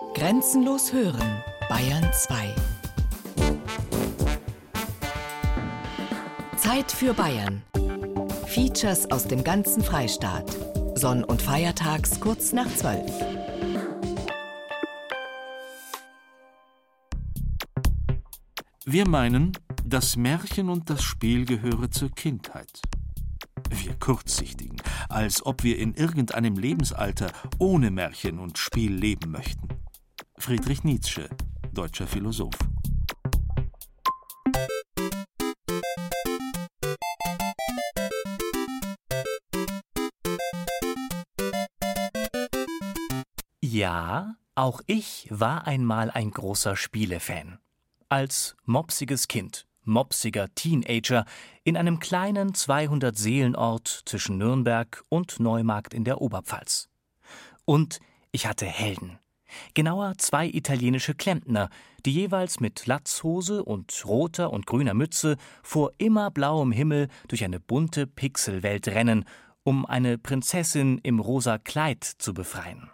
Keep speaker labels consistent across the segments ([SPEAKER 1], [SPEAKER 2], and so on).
[SPEAKER 1] Grenzenlos hören, Bayern 2. Zeit für Bayern. Features aus dem ganzen Freistaat. Sonn- und Feiertags kurz nach 12.
[SPEAKER 2] Wir meinen, das Märchen und das Spiel gehöre zur Kindheit. Wir Kurzsichtigen, als ob wir in irgendeinem Lebensalter ohne Märchen und Spiel leben möchten. Friedrich Nietzsche, deutscher Philosoph.
[SPEAKER 3] Ja, auch ich war einmal ein großer Spielefan. Als mopsiges Kind, mopsiger Teenager in einem kleinen 200-Seelenort zwischen Nürnberg und Neumarkt in der Oberpfalz. Und ich hatte Helden. Genauer zwei italienische Klempner, die jeweils mit Latzhose und roter und grüner Mütze vor immer blauem Himmel durch eine bunte Pixelwelt rennen, um eine Prinzessin im rosa Kleid zu befreien.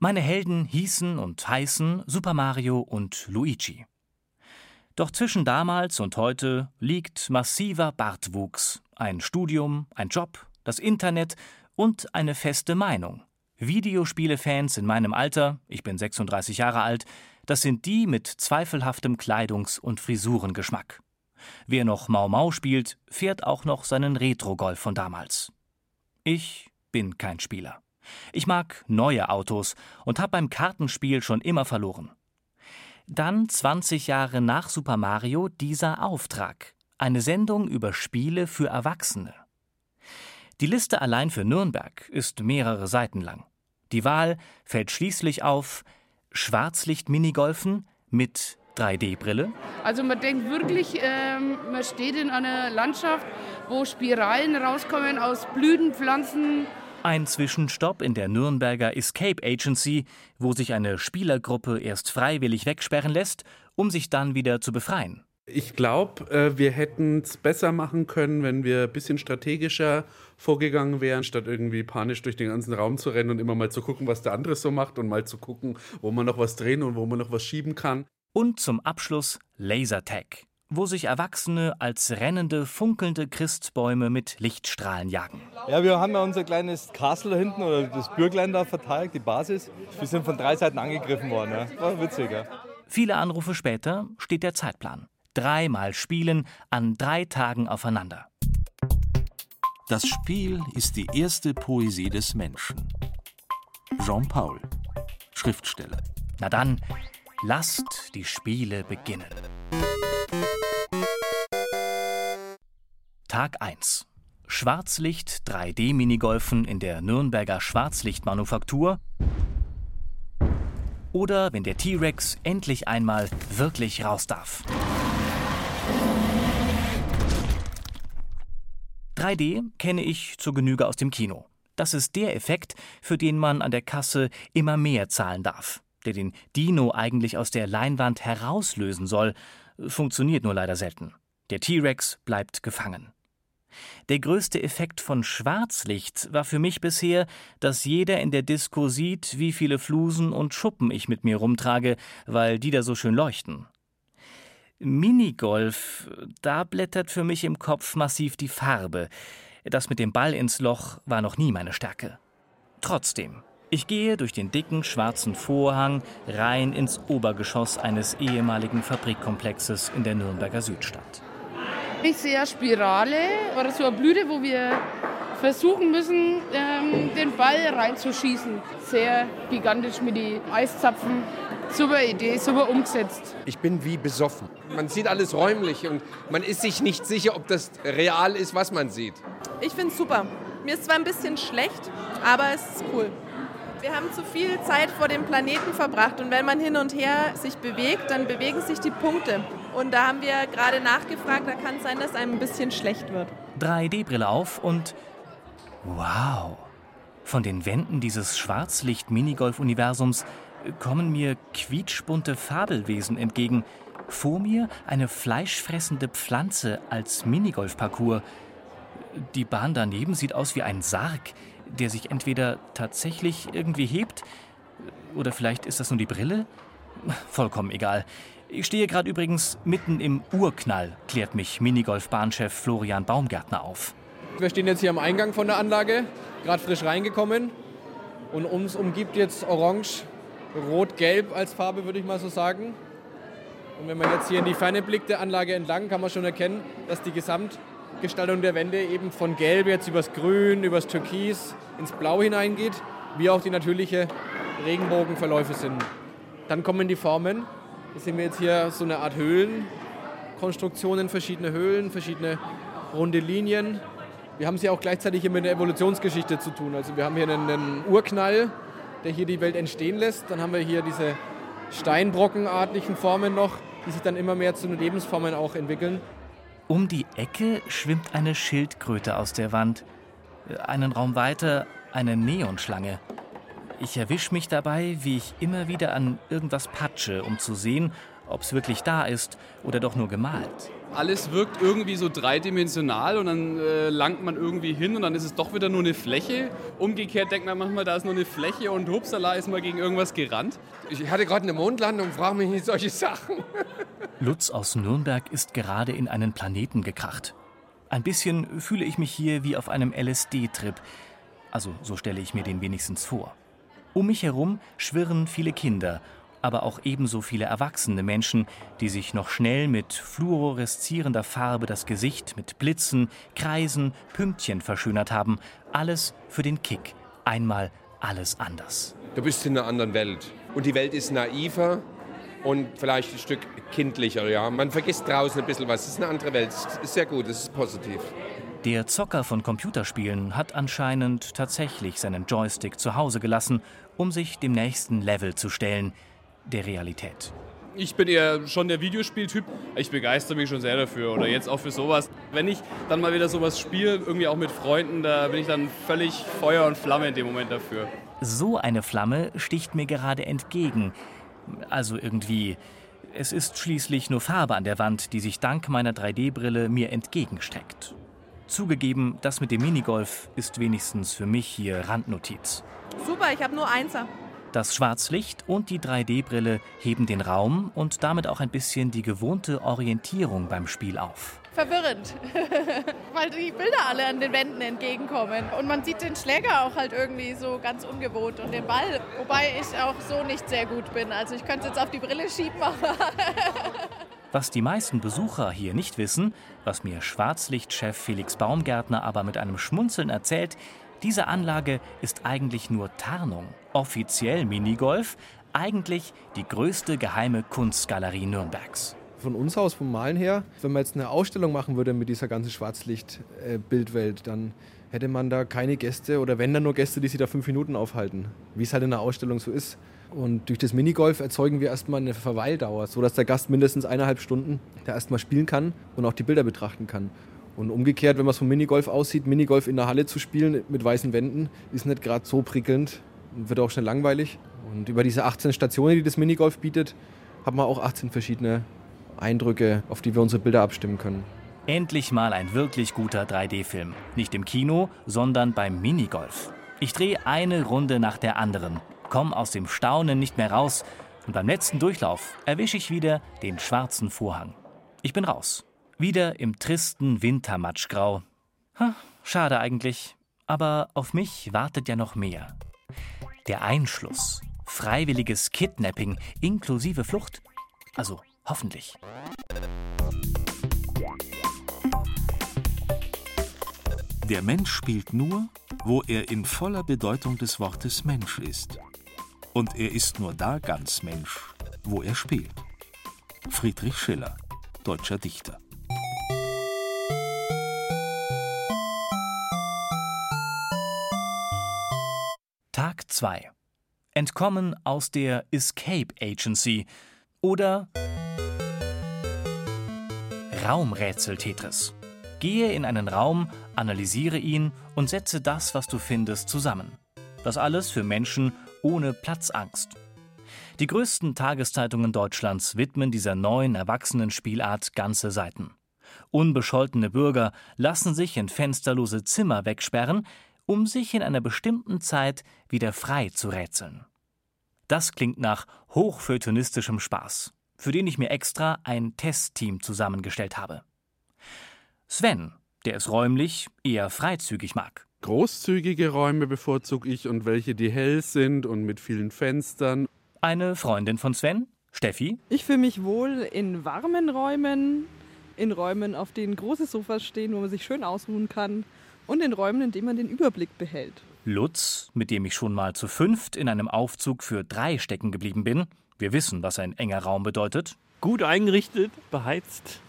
[SPEAKER 3] Meine Helden hießen und heißen Super Mario und Luigi. Doch zwischen damals und heute liegt massiver Bartwuchs, ein Studium, ein Job, das Internet und eine feste Meinung. Videospielefans in meinem Alter, ich bin 36 Jahre alt, das sind die mit zweifelhaftem Kleidungs- und Frisurengeschmack. Wer noch Mau Mau spielt, fährt auch noch seinen Retro-Golf von damals. Ich bin kein Spieler. Ich mag neue Autos und habe beim Kartenspiel schon immer verloren. Dann 20 Jahre nach Super Mario dieser Auftrag. Eine Sendung über Spiele für Erwachsene. Die Liste allein für Nürnberg ist mehrere Seiten lang. Die Wahl fällt schließlich auf Schwarzlicht-Minigolfen mit 3D-Brille.
[SPEAKER 4] Also man denkt wirklich, ähm, man steht in einer Landschaft, wo Spiralen rauskommen aus Blütenpflanzen.
[SPEAKER 3] Ein Zwischenstopp in der Nürnberger Escape Agency, wo sich eine Spielergruppe erst freiwillig wegsperren lässt, um sich dann wieder zu befreien.
[SPEAKER 5] Ich glaube, äh, wir hätten es besser machen können, wenn wir ein bisschen strategischer vorgegangen wären, statt irgendwie panisch durch den ganzen Raum zu rennen und immer mal zu gucken, was der andere so macht und mal zu gucken, wo man noch was drehen und wo man noch was schieben kann.
[SPEAKER 3] Und zum Abschluss Lasertag, wo sich Erwachsene als rennende, funkelnde Christbäume mit Lichtstrahlen jagen.
[SPEAKER 6] Ja, wir haben ja unser kleines Castle da hinten oder das Bürglein da verteilt, die Basis. Wir sind von drei Seiten angegriffen worden. Ja. War witzig, ja.
[SPEAKER 3] Viele Anrufe später steht der Zeitplan. Dreimal spielen an drei Tagen aufeinander.
[SPEAKER 2] Das Spiel ist die erste Poesie des Menschen. Jean Paul, Schriftsteller.
[SPEAKER 3] Na dann, lasst die Spiele beginnen. Tag 1. Schwarzlicht 3D-Minigolfen in der Nürnberger Schwarzlichtmanufaktur. Oder wenn der T-Rex endlich einmal wirklich raus darf. 3D kenne ich zur Genüge aus dem Kino. Das ist der Effekt, für den man an der Kasse immer mehr zahlen darf, der den Dino eigentlich aus der Leinwand herauslösen soll, funktioniert nur leider selten. Der T-Rex bleibt gefangen. Der größte Effekt von Schwarzlicht war für mich bisher, dass jeder in der Disco sieht, wie viele Flusen und Schuppen ich mit mir rumtrage, weil die da so schön leuchten. Minigolf, da blättert für mich im Kopf massiv die Farbe. Das mit dem Ball ins Loch war noch nie meine Stärke. Trotzdem, ich gehe durch den dicken schwarzen Vorhang rein ins Obergeschoss eines ehemaligen Fabrikkomplexes in der Nürnberger Südstadt.
[SPEAKER 4] Ich sehe eine Spirale oder so eine Blüte, wo wir versuchen müssen, ähm, den Ball reinzuschießen. Sehr gigantisch mit den Eiszapfen. Super Idee, super umgesetzt.
[SPEAKER 7] Ich bin wie besoffen. Man sieht alles räumlich und man ist sich nicht sicher, ob das real ist, was man sieht.
[SPEAKER 8] Ich finde es super. Mir ist zwar ein bisschen schlecht, aber es ist cool. Wir haben zu viel Zeit vor dem Planeten verbracht und wenn man hin und her sich bewegt, dann bewegen sich die Punkte. Und da haben wir gerade nachgefragt, da kann es sein, dass einem ein bisschen schlecht wird.
[SPEAKER 3] 3D-Brille auf und wow! Von den Wänden dieses Schwarzlicht-Minigolf-Universums kommen mir quietschbunte Fabelwesen entgegen. Vor mir eine fleischfressende Pflanze als Minigolfparcours. Die Bahn daneben sieht aus wie ein Sarg. der sich entweder tatsächlich irgendwie hebt, oder vielleicht ist das nur die Brille? Vollkommen egal. Ich stehe gerade übrigens mitten im Urknall, klärt mich Minigolf-Bahnchef Florian Baumgärtner auf.
[SPEAKER 9] Wir stehen jetzt hier am Eingang von der Anlage, gerade frisch reingekommen. Und uns umgibt jetzt Orange, Rot-Gelb als Farbe, würde ich mal so sagen. Und wenn man jetzt hier in die Ferne blickt, der Anlage entlang, kann man schon erkennen, dass die Gesamtgestaltung der Wände eben von Gelb jetzt übers Grün, übers Türkis ins Blau hineingeht, wie auch die natürliche Regenbogenverläufe sind. Dann kommen die Formen. Hier sehen wir jetzt hier so eine Art Höhlenkonstruktionen, verschiedene Höhlen, verschiedene runde Linien. Wir haben es ja auch gleichzeitig hier mit der Evolutionsgeschichte zu tun. Also wir haben hier einen, einen Urknall, der hier die Welt entstehen lässt. Dann haben wir hier diese steinbrockenartigen Formen noch, die sich dann immer mehr zu Lebensformen auch entwickeln.
[SPEAKER 3] Um die Ecke schwimmt eine Schildkröte aus der Wand. Einen Raum weiter eine Neonschlange. Ich erwische mich dabei, wie ich immer wieder an irgendwas patsche, um zu sehen, ob es wirklich da ist oder doch nur gemalt
[SPEAKER 10] alles wirkt irgendwie so dreidimensional und dann äh, langt man irgendwie hin und dann ist es doch wieder nur eine Fläche. Umgekehrt denkt man manchmal, da ist nur eine Fläche und hupsala ist mal gegen irgendwas gerannt.
[SPEAKER 7] Ich hatte gerade eine Mondlandung, frage mich nicht solche Sachen.
[SPEAKER 3] Lutz aus Nürnberg ist gerade in einen Planeten gekracht. Ein bisschen fühle ich mich hier wie auf einem LSD-Trip. Also so stelle ich mir den wenigstens vor. Um mich herum schwirren viele Kinder aber auch ebenso viele erwachsene Menschen, die sich noch schnell mit fluoreszierender Farbe das Gesicht mit Blitzen, Kreisen, Pünktchen verschönert haben. Alles für den Kick. Einmal alles anders.
[SPEAKER 7] Du bist in einer anderen Welt. Und die Welt ist naiver und vielleicht ein Stück kindlicher. Ja. Man vergisst draußen ein bisschen was. Es ist eine andere Welt. Es ist sehr gut, es ist positiv.
[SPEAKER 3] Der Zocker von Computerspielen hat anscheinend tatsächlich seinen Joystick zu Hause gelassen, um sich dem nächsten Level zu stellen – der Realität.
[SPEAKER 10] Ich bin eher schon der Videospieltyp. Ich begeistere mich schon sehr dafür oder jetzt auch für sowas. Wenn ich dann mal wieder sowas spiele, irgendwie auch mit Freunden, da bin ich dann völlig Feuer und Flamme in dem Moment dafür.
[SPEAKER 3] So eine Flamme sticht mir gerade entgegen. Also irgendwie. Es ist schließlich nur Farbe an der Wand, die sich dank meiner 3D-Brille mir entgegenstreckt. Zugegeben, das mit dem Minigolf ist wenigstens für mich hier Randnotiz.
[SPEAKER 8] Super, ich habe nur Einser.
[SPEAKER 3] Das Schwarzlicht und die 3D-Brille heben den Raum und damit auch ein bisschen die gewohnte Orientierung beim Spiel auf.
[SPEAKER 11] Verwirrend, weil die Bilder alle an den Wänden entgegenkommen. Und man sieht den Schläger auch halt irgendwie so ganz ungewohnt und den Ball, wobei ich auch so nicht sehr gut bin. Also ich könnte es jetzt auf die Brille schieben, aber...
[SPEAKER 3] Was die meisten Besucher hier nicht wissen, was mir Schwarzlichtchef Felix Baumgärtner aber mit einem Schmunzeln erzählt, diese Anlage ist eigentlich nur Tarnung, offiziell Minigolf, eigentlich die größte geheime Kunstgalerie Nürnbergs.
[SPEAKER 9] Von uns aus, vom Malen her, wenn man jetzt eine Ausstellung machen würde mit dieser ganzen Schwarzlicht-Bildwelt, dann hätte man da keine Gäste oder wenn dann nur Gäste, die sich da fünf Minuten aufhalten, wie es halt in einer Ausstellung so ist. Und durch das Minigolf erzeugen wir erstmal eine Verweildauer, sodass der Gast mindestens eineinhalb Stunden da erstmal spielen kann und auch die Bilder betrachten kann. Und umgekehrt, wenn man es vom Minigolf aussieht, Minigolf in der Halle zu spielen mit weißen Wänden, ist nicht gerade so prickelnd und wird auch schnell langweilig. Und über diese 18 Stationen, die das Minigolf bietet, haben wir auch 18 verschiedene Eindrücke, auf die wir unsere Bilder abstimmen können.
[SPEAKER 3] Endlich mal ein wirklich guter 3D-Film. Nicht im Kino, sondern beim Minigolf. Ich drehe eine Runde nach der anderen, komme aus dem Staunen nicht mehr raus und beim letzten Durchlauf erwische ich wieder den schwarzen Vorhang. Ich bin raus. Wieder im tristen Wintermatschgrau. Ha, schade eigentlich. Aber auf mich wartet ja noch mehr. Der Einschluss. Freiwilliges Kidnapping inklusive Flucht. Also hoffentlich.
[SPEAKER 2] Der Mensch spielt nur, wo er in voller Bedeutung des Wortes Mensch ist. Und er ist nur da ganz Mensch, wo er spielt. Friedrich Schiller, deutscher Dichter.
[SPEAKER 3] 2. Entkommen aus der Escape Agency oder Raumrätsel Tetris. Gehe in einen Raum, analysiere ihn und setze das, was du findest, zusammen. Das alles für Menschen ohne Platzangst. Die größten Tageszeitungen Deutschlands widmen dieser neuen Erwachsenenspielart ganze Seiten. Unbescholtene Bürger lassen sich in fensterlose Zimmer wegsperren um sich in einer bestimmten Zeit wieder frei zu rätseln. Das klingt nach hochfeuilletonistischem Spaß, für den ich mir extra ein Testteam zusammengestellt habe. Sven, der es räumlich eher freizügig mag.
[SPEAKER 5] Großzügige Räume bevorzuge ich und welche, die hell sind und mit vielen Fenstern.
[SPEAKER 3] Eine Freundin von Sven, Steffi.
[SPEAKER 12] Ich fühle mich wohl in warmen Räumen, in Räumen, auf denen große Sofas stehen, wo man sich schön ausruhen kann und in Räumen, in denen man den Überblick behält.
[SPEAKER 3] Lutz, mit dem ich schon mal zu fünft in einem Aufzug für drei stecken geblieben bin. Wir wissen, was ein enger Raum bedeutet.
[SPEAKER 13] Gut eingerichtet, beheizt.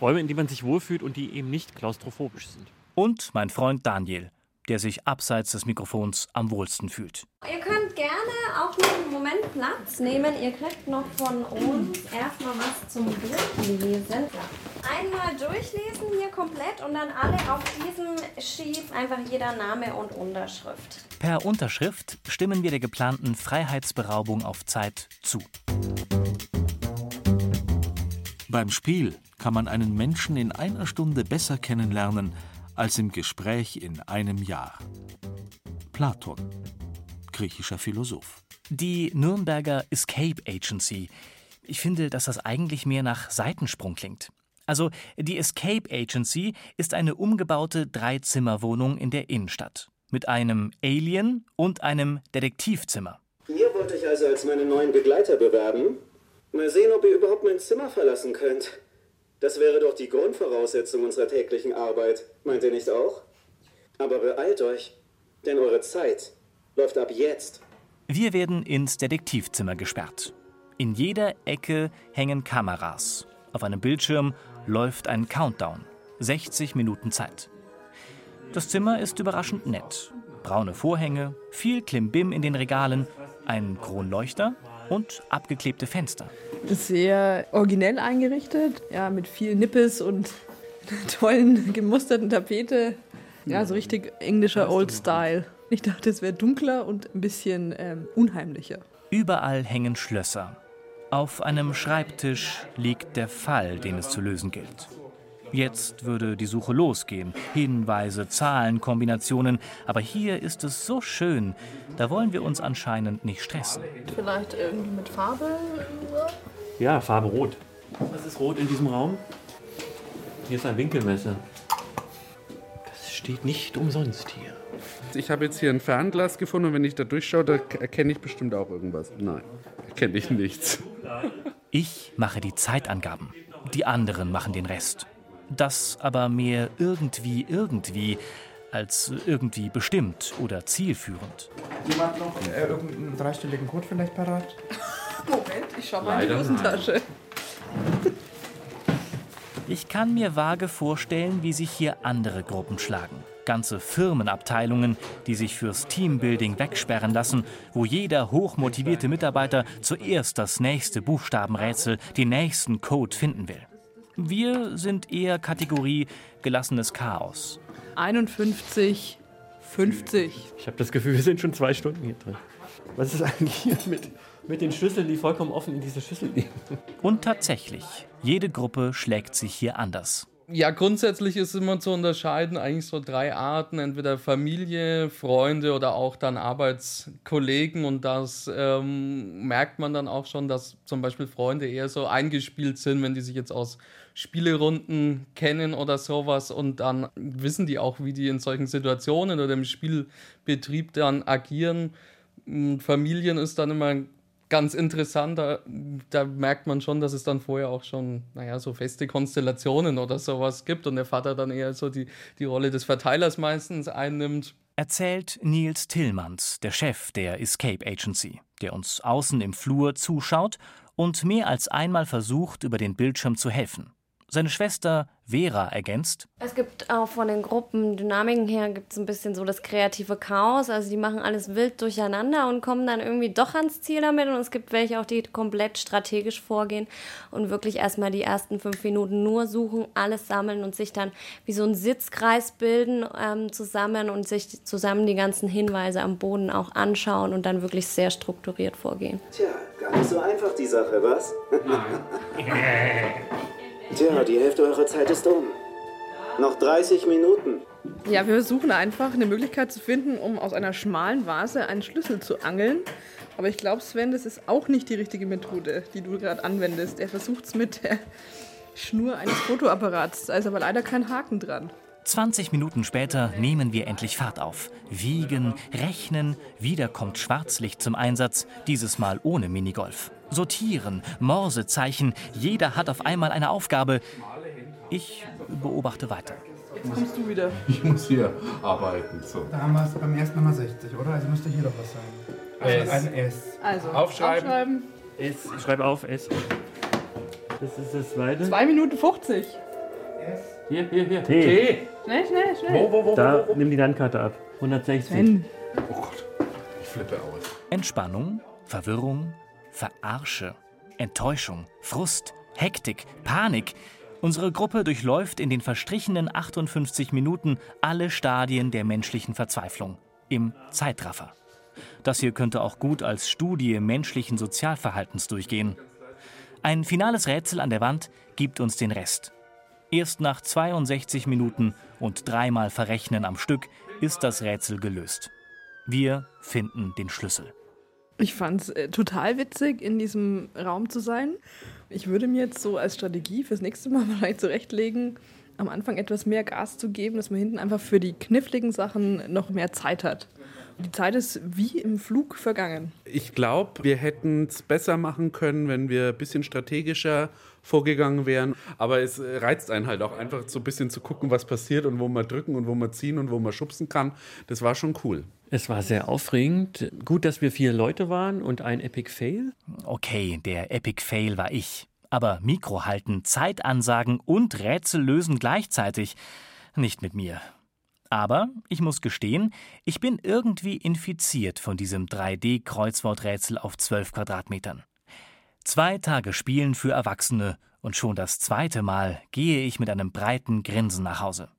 [SPEAKER 13] Räume, in denen man sich wohlfühlt und die eben nicht klaustrophobisch sind.
[SPEAKER 3] Und mein Freund Daniel, der sich abseits des Mikrofons am wohlsten fühlt.
[SPEAKER 14] Ihr könnt gerne auch noch einen Moment Platz nehmen. Ihr kriegt noch von uns erstmal was zum Durchlesen. Einmal durchlesen hier komplett und dann alle auf diesem Sheet einfach jeder Name und Unterschrift.
[SPEAKER 3] Per Unterschrift stimmen wir der geplanten Freiheitsberaubung auf Zeit zu.
[SPEAKER 2] Beim Spiel kann man einen Menschen in einer Stunde besser kennenlernen als im Gespräch in einem Jahr. Platon, griechischer Philosoph.
[SPEAKER 3] Die Nürnberger Escape Agency. Ich finde, dass das eigentlich mehr nach Seitensprung klingt. Also, die Escape Agency ist eine umgebaute Dreizimmerwohnung in der Innenstadt. Mit einem Alien und einem Detektivzimmer.
[SPEAKER 15] Ihr wollt euch also als meine neuen Begleiter bewerben? Mal sehen, ob ihr überhaupt mein Zimmer verlassen könnt. Das wäre doch die Grundvoraussetzung unserer täglichen Arbeit, meint ihr nicht auch? Aber beeilt euch, denn eure Zeit läuft ab jetzt.
[SPEAKER 3] Wir werden ins Detektivzimmer gesperrt. In jeder Ecke hängen Kameras. Auf einem Bildschirm läuft ein Countdown. 60 Minuten Zeit. Das Zimmer ist überraschend nett. Braune Vorhänge, viel Klimbim in den Regalen, ein Kronleuchter und abgeklebte Fenster.
[SPEAKER 12] Sehr originell eingerichtet, ja, mit viel Nippes und tollen gemusterten Tapete. Ja, so richtig englischer Old Style. Ich dachte, es wäre dunkler und ein bisschen ähm, unheimlicher.
[SPEAKER 3] Überall hängen Schlösser. Auf einem Schreibtisch liegt der Fall, den es zu lösen gilt. Jetzt würde die Suche losgehen. Hinweise, Zahlen, Kombinationen. Aber hier ist es so schön. Da wollen wir uns anscheinend nicht stressen.
[SPEAKER 11] Vielleicht irgendwie mit Farbe?
[SPEAKER 13] Ja, Farbe Rot. Was ist rot in diesem Raum? Hier ist ein Winkelmesser. Das steht nicht umsonst hier.
[SPEAKER 5] Ich habe jetzt hier ein Fernglas gefunden und wenn ich da durchschaue, da erkenne ich bestimmt auch irgendwas. Nein, erkenne ich nichts.
[SPEAKER 3] Ich mache die Zeitangaben. Die anderen machen den Rest. Das aber mehr irgendwie irgendwie als irgendwie bestimmt oder zielführend.
[SPEAKER 16] Jemand noch äh, irgendeinen dreistelligen Code vielleicht parat?
[SPEAKER 12] Moment, ich schau mal in die Hosentasche.
[SPEAKER 3] Ich kann mir vage vorstellen, wie sich hier andere Gruppen schlagen. Ganze Firmenabteilungen, die sich fürs Teambuilding wegsperren lassen, wo jeder hochmotivierte Mitarbeiter zuerst das nächste Buchstabenrätsel, den nächsten Code finden will. Wir sind eher Kategorie gelassenes Chaos.
[SPEAKER 12] 51, 50.
[SPEAKER 13] Ich habe das Gefühl, wir sind schon zwei Stunden hier drin. Was ist eigentlich hier mit, mit den Schlüsseln, die vollkommen offen in dieser Schüssel liegen?
[SPEAKER 3] Und tatsächlich, jede Gruppe schlägt sich hier anders.
[SPEAKER 9] Ja, grundsätzlich ist immer zu unterscheiden, eigentlich so drei Arten, entweder Familie, Freunde oder auch dann Arbeitskollegen. Und das ähm, merkt man dann auch schon, dass zum Beispiel Freunde eher so eingespielt sind, wenn die sich jetzt aus Spielerunden kennen oder sowas. Und dann wissen die auch, wie die in solchen Situationen oder im Spielbetrieb dann agieren. Familien ist dann immer ganz interessant. Da, da, merkt man schon, dass es dann vorher auch schon, naja, so feste Konstellationen oder sowas gibt und der Vater dann eher so die, die Rolle des Verteilers meistens einnimmt.
[SPEAKER 3] Erzählt Nils Tillmanns, der Chef der Escape Agency, der uns außen im Flur zuschaut und mehr als einmal versucht, über den Bildschirm zu helfen. Seine Schwester Vera ergänzt.
[SPEAKER 14] Es gibt auch von den Gruppendynamiken her gibt es ein bisschen so das kreative Chaos. Also die machen alles wild durcheinander und kommen dann irgendwie doch ans Ziel damit. Und es gibt welche auch, die komplett strategisch vorgehen und wirklich erstmal die ersten fünf Minuten nur suchen, alles sammeln und sich dann wie so ein Sitzkreis bilden ähm, zusammen und sich zusammen die ganzen Hinweise am Boden auch anschauen und dann wirklich sehr strukturiert vorgehen.
[SPEAKER 15] Tja, gar nicht so einfach die Sache, was? Tja, die Hälfte eurer Zeit ist um. Noch 30 Minuten.
[SPEAKER 12] Ja, wir versuchen einfach eine Möglichkeit zu finden, um aus einer schmalen Vase einen Schlüssel zu angeln. Aber ich glaube, Sven, das ist auch nicht die richtige Methode, die du gerade anwendest. Er versucht es mit der Schnur eines Fotoapparats. Da ist aber leider kein Haken dran.
[SPEAKER 3] 20 Minuten später nehmen wir endlich Fahrt auf. Wiegen, rechnen, wieder kommt Schwarzlicht zum Einsatz, dieses Mal ohne Minigolf. Sortieren, Morsezeichen, jeder hat auf einmal eine Aufgabe. Ich beobachte weiter.
[SPEAKER 12] Jetzt kommst du wieder.
[SPEAKER 5] Ich muss hier arbeiten. So.
[SPEAKER 16] Da haben wir es beim ersten Mal 60, oder? Also müsste hier doch was sein.
[SPEAKER 13] S.
[SPEAKER 16] Ein S.
[SPEAKER 12] Also,
[SPEAKER 13] Aufschreiben.
[SPEAKER 12] aufschreiben.
[SPEAKER 13] S. Ich schreibe auf S. Das ist das zweite.
[SPEAKER 12] 2 Minuten 50.
[SPEAKER 13] Hier, hier, hier.
[SPEAKER 12] T.
[SPEAKER 13] T.
[SPEAKER 12] Schnell, schnell, schnell.
[SPEAKER 13] Da, nimm die Landkarte ab. 160.
[SPEAKER 12] Sven.
[SPEAKER 5] Oh Gott, ich flippe aus.
[SPEAKER 3] Entspannung, Verwirrung, Verarsche, Enttäuschung, Frust, Hektik, Panik. Unsere Gruppe durchläuft in den verstrichenen 58 Minuten alle Stadien der menschlichen Verzweiflung im Zeitraffer. Das hier könnte auch gut als Studie menschlichen Sozialverhaltens durchgehen. Ein finales Rätsel an der Wand gibt uns den Rest. Erst nach 62 Minuten und dreimal Verrechnen am Stück ist das Rätsel gelöst. Wir finden den Schlüssel.
[SPEAKER 12] Ich fand es äh, total witzig, in diesem Raum zu sein. Ich würde mir jetzt so als Strategie fürs nächste Mal vielleicht zurechtlegen, am Anfang etwas mehr Gas zu geben, dass man hinten einfach für die kniffligen Sachen noch mehr Zeit hat. Die Zeit ist wie im Flug vergangen.
[SPEAKER 5] Ich glaube, wir hätten es besser machen können, wenn wir ein bisschen strategischer vorgegangen wären. Aber es reizt einen halt auch einfach so ein bisschen zu gucken, was passiert und wo man drücken und wo man ziehen und wo man schubsen kann. Das war schon cool.
[SPEAKER 13] Es war sehr aufregend. Gut, dass wir vier Leute waren und ein Epic Fail.
[SPEAKER 3] Okay, der Epic Fail war ich. Aber Mikro halten, Zeitansagen und Rätsel lösen gleichzeitig. Nicht mit mir. Aber ich muss gestehen, ich bin irgendwie infiziert von diesem 3D-Kreuzworträtsel auf 12 Quadratmetern. Zwei Tage Spielen für Erwachsene und schon das zweite Mal gehe ich mit einem breiten Grinsen nach Hause.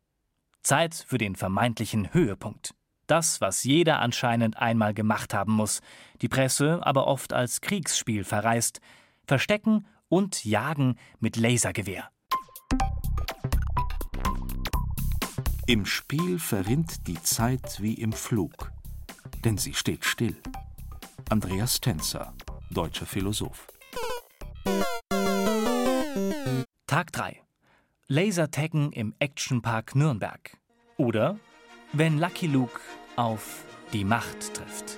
[SPEAKER 3] Zeit für den vermeintlichen Höhepunkt. Das, was jeder anscheinend einmal gemacht haben muss, die Presse aber oft als Kriegsspiel verreist, Verstecken und Jagen mit Lasergewehr.
[SPEAKER 2] Im Spiel verrinnt die Zeit wie im Flug, denn sie steht still. Andreas Tenzer, deutscher Philosoph.
[SPEAKER 3] Tag 3. Lasertaggen im Actionpark Nürnberg. Oder wenn Lucky Luke auf die Macht trifft.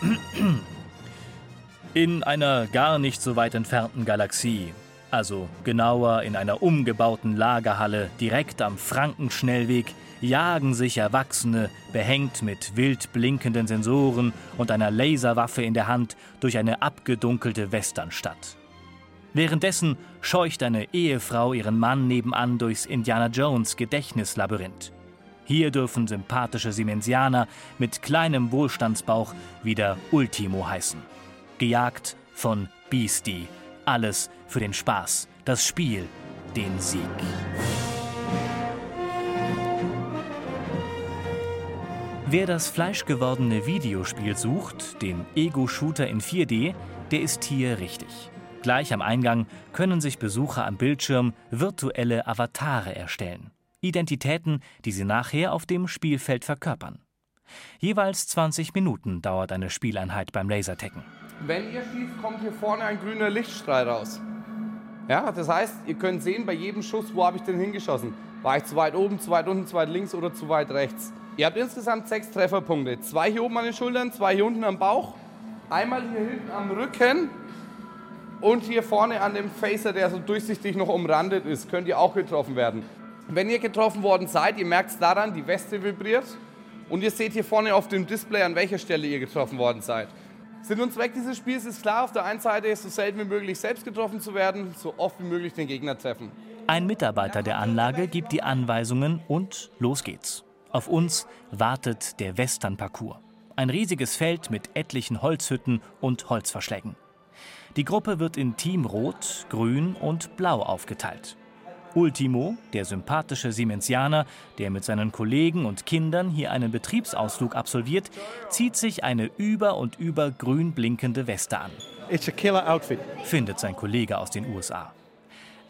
[SPEAKER 3] In einer gar nicht so weit entfernten Galaxie, also genauer in einer umgebauten Lagerhalle direkt am Frankenschnellweg, jagen sich Erwachsene, behängt mit wild blinkenden Sensoren und einer Laserwaffe in der Hand, durch eine abgedunkelte Westernstadt. Währenddessen scheucht eine Ehefrau ihren Mann nebenan durchs Indiana Jones Gedächtnislabyrinth. Hier dürfen sympathische Siemensianer mit kleinem Wohlstandsbauch wieder Ultimo heißen. Gejagt von Beastie. Alles für den Spaß, das Spiel, den Sieg. Wer das fleischgewordene Videospiel sucht, den Ego-Shooter in 4D, der ist hier richtig. Gleich am Eingang können sich Besucher am Bildschirm virtuelle Avatare erstellen. Identitäten, die sie nachher auf dem Spielfeld verkörpern. Jeweils 20 Minuten dauert eine Spieleinheit beim Lasertaggen.
[SPEAKER 17] Wenn ihr schießt, kommt hier vorne ein grüner Lichtstrahl raus. Ja, das heißt, ihr könnt sehen bei jedem Schuss, wo habe ich denn hingeschossen. War ich zu weit oben, zu weit unten, zu weit links oder zu weit rechts. Ihr habt insgesamt sechs Trefferpunkte. Zwei hier oben an den Schultern, zwei hier unten am Bauch, einmal hier hinten am Rücken und hier vorne an dem Facer, der so durchsichtig noch umrandet ist, könnt ihr auch getroffen werden. Wenn ihr getroffen worden seid, ihr merkt es daran, die Weste vibriert und ihr seht hier vorne auf dem Display, an welcher Stelle ihr getroffen worden seid. Sinn und Zweck dieses Spiels ist klar, auf der einen Seite so selten wie möglich selbst getroffen zu werden, so oft wie möglich den Gegner treffen.
[SPEAKER 3] Ein Mitarbeiter der Anlage gibt die Anweisungen und los geht's. Auf uns wartet der Western-Parcours. Ein riesiges Feld mit etlichen Holzhütten und Holzverschlägen. Die Gruppe wird in Team Rot, Grün und Blau aufgeteilt. Ultimo, der sympathische Siemensianer, der mit seinen Kollegen und Kindern hier einen Betriebsausflug absolviert, zieht sich eine über und über grün blinkende Weste an.
[SPEAKER 18] It's a killer outfit.
[SPEAKER 3] Findet sein Kollege aus den USA.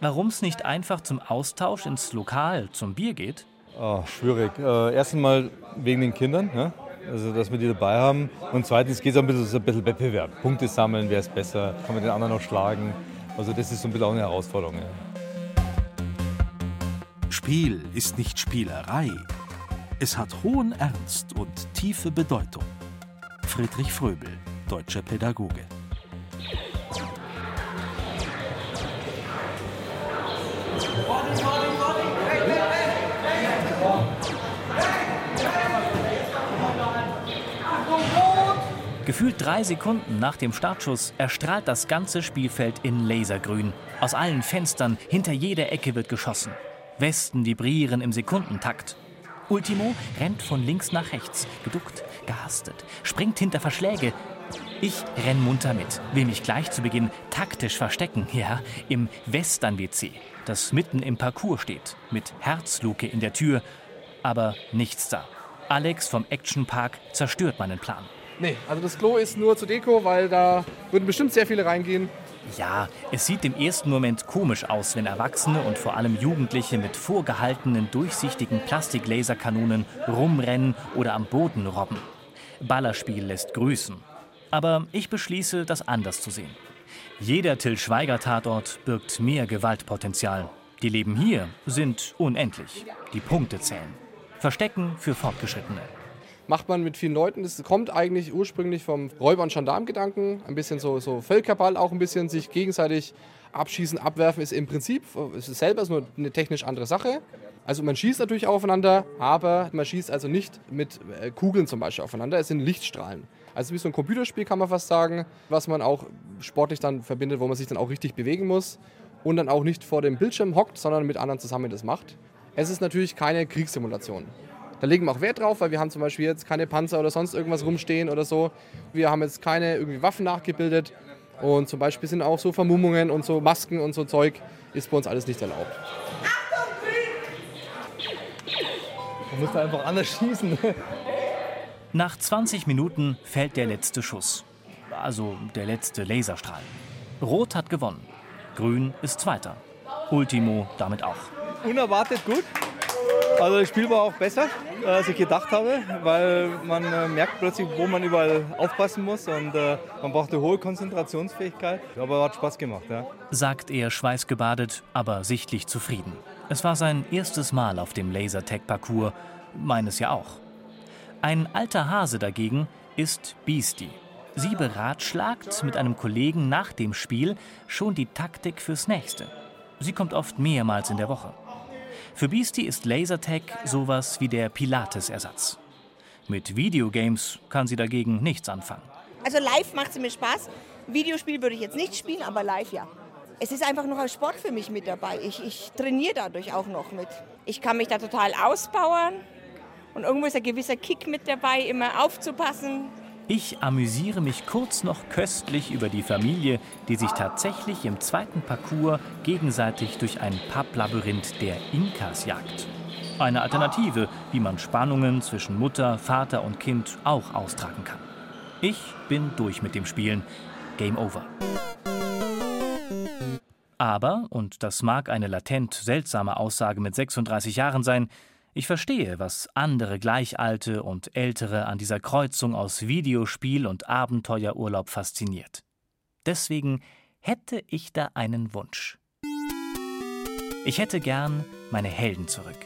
[SPEAKER 3] Warum es nicht einfach zum Austausch ins Lokal zum Bier geht?
[SPEAKER 6] Oh, schwierig. Äh, erstens mal wegen den Kindern, ne? also dass wir die dabei haben. Und zweitens geht es ein bisschen, so ein bisschen Wettbewerb. Punkte sammeln, wer ist besser, kann man den anderen noch schlagen. Also das ist so ein bisschen auch eine Herausforderung. Ja.
[SPEAKER 2] Spiel ist nicht Spielerei. Es hat hohen Ernst und tiefe Bedeutung. Friedrich Fröbel, deutscher Pädagoge.
[SPEAKER 3] Gefühlt drei Sekunden nach dem Startschuss erstrahlt das ganze Spielfeld in Lasergrün. Aus allen Fenstern, hinter jeder Ecke wird geschossen. Westen vibrieren im Sekundentakt. Ultimo rennt von links nach rechts, geduckt, gehastet, springt hinter Verschläge. Ich renn munter mit, will mich gleich zu Beginn taktisch verstecken, ja, im Western-WC, das mitten im Parcours steht, mit Herzluke in der Tür. Aber nichts da. Alex vom Action Park zerstört meinen Plan.
[SPEAKER 19] Nee, also das Klo ist nur zur Deko, weil da würden bestimmt sehr viele reingehen.
[SPEAKER 3] Ja, es sieht im ersten Moment komisch aus, wenn Erwachsene und vor allem Jugendliche mit vorgehaltenen, durchsichtigen Plastiklaserkanonen rumrennen oder am Boden robben. Ballerspiel lässt grüßen. Aber ich beschließe, das anders zu sehen. Jeder Till Schweiger-Tatort birgt mehr Gewaltpotenzial. Die Leben hier sind unendlich. Die Punkte zählen. Verstecken für Fortgeschrittene
[SPEAKER 19] macht man mit vielen Leuten. Das kommt eigentlich ursprünglich vom Räuber- und Gendarmgedanken. Ein bisschen so, so Völkerball, auch ein bisschen sich gegenseitig abschießen, abwerfen ist im Prinzip, es ist selber nur eine technisch andere Sache. Also man schießt natürlich aufeinander, aber man schießt also nicht mit äh, Kugeln zum Beispiel aufeinander, es sind Lichtstrahlen. Also wie so ein Computerspiel kann man fast sagen, was man auch sportlich dann verbindet, wo man sich dann auch richtig bewegen muss und dann auch nicht vor dem Bildschirm hockt, sondern mit anderen zusammen das macht. Es ist natürlich keine Kriegssimulation. Da legen wir auch Wert drauf, weil wir haben zum Beispiel jetzt keine Panzer oder sonst irgendwas rumstehen oder so. Wir haben jetzt keine irgendwie Waffen nachgebildet. Und zum Beispiel sind auch so Vermummungen und so Masken und so Zeug ist bei uns alles nicht erlaubt.
[SPEAKER 6] Man muss da einfach anders schießen.
[SPEAKER 3] Nach 20 Minuten fällt der letzte Schuss. Also der letzte Laserstrahl. Rot hat gewonnen. Grün ist Zweiter. Ultimo damit auch.
[SPEAKER 6] Unerwartet gut. Also das Spiel war auch besser, als ich gedacht habe, weil man äh, merkt plötzlich, wo man überall aufpassen muss und äh, man braucht eine hohe Konzentrationsfähigkeit. Aber hat Spaß gemacht, ja.
[SPEAKER 3] Sagt er schweißgebadet, aber sichtlich zufrieden. Es war sein erstes Mal auf dem Lasertag-Parcours, meines ja auch. Ein alter Hase dagegen ist Beastie. Sie beratschlagt mit einem Kollegen nach dem Spiel schon die Taktik fürs nächste. Sie kommt oft mehrmals in der Woche. Für Beastie ist Lasertag sowas wie der Pilates-Ersatz. Mit Videogames kann sie dagegen nichts anfangen.
[SPEAKER 18] Also live macht es mir Spaß. Videospiel würde ich jetzt nicht spielen, aber live ja. Es ist einfach noch als Sport für mich mit dabei. Ich, ich trainiere dadurch auch noch mit. Ich kann mich da total ausbauen und irgendwo ist ein gewisser Kick mit dabei, immer aufzupassen,
[SPEAKER 3] ich amüsiere mich kurz noch köstlich über die Familie, die sich tatsächlich im zweiten Parcours gegenseitig durch ein Papplabyrinth der Inkas jagt. Eine Alternative, wie man Spannungen zwischen Mutter, Vater und Kind auch austragen kann. Ich bin durch mit dem Spielen. Game over. Aber, und das mag eine latent seltsame Aussage mit 36 Jahren sein, ich verstehe, was andere Gleichalte und Ältere an dieser Kreuzung aus Videospiel und Abenteuerurlaub fasziniert. Deswegen hätte ich da einen Wunsch. Ich hätte gern meine Helden zurück.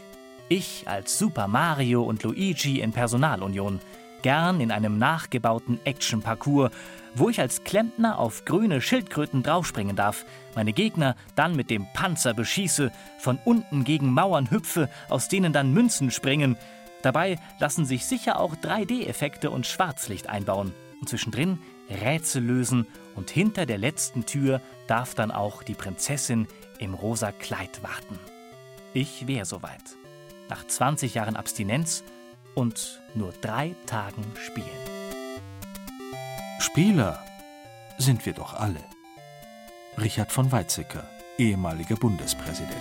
[SPEAKER 3] Ich als Super Mario und Luigi in Personalunion, gern in einem nachgebauten Action-Parcours, wo ich als Klempner auf grüne Schildkröten draufspringen darf, meine Gegner dann mit dem Panzer beschieße, von unten gegen Mauern hüpfe, aus denen dann Münzen springen. Dabei lassen sich sicher auch 3D-Effekte und Schwarzlicht einbauen. Und zwischendrin Rätsel lösen und hinter der letzten Tür darf dann auch die Prinzessin im rosa Kleid warten. Ich wäre soweit. Nach 20 Jahren Abstinenz und nur drei Tagen Spielen.
[SPEAKER 2] Spieler sind wir doch alle. Richard von Weizsäcker, ehemaliger Bundespräsident.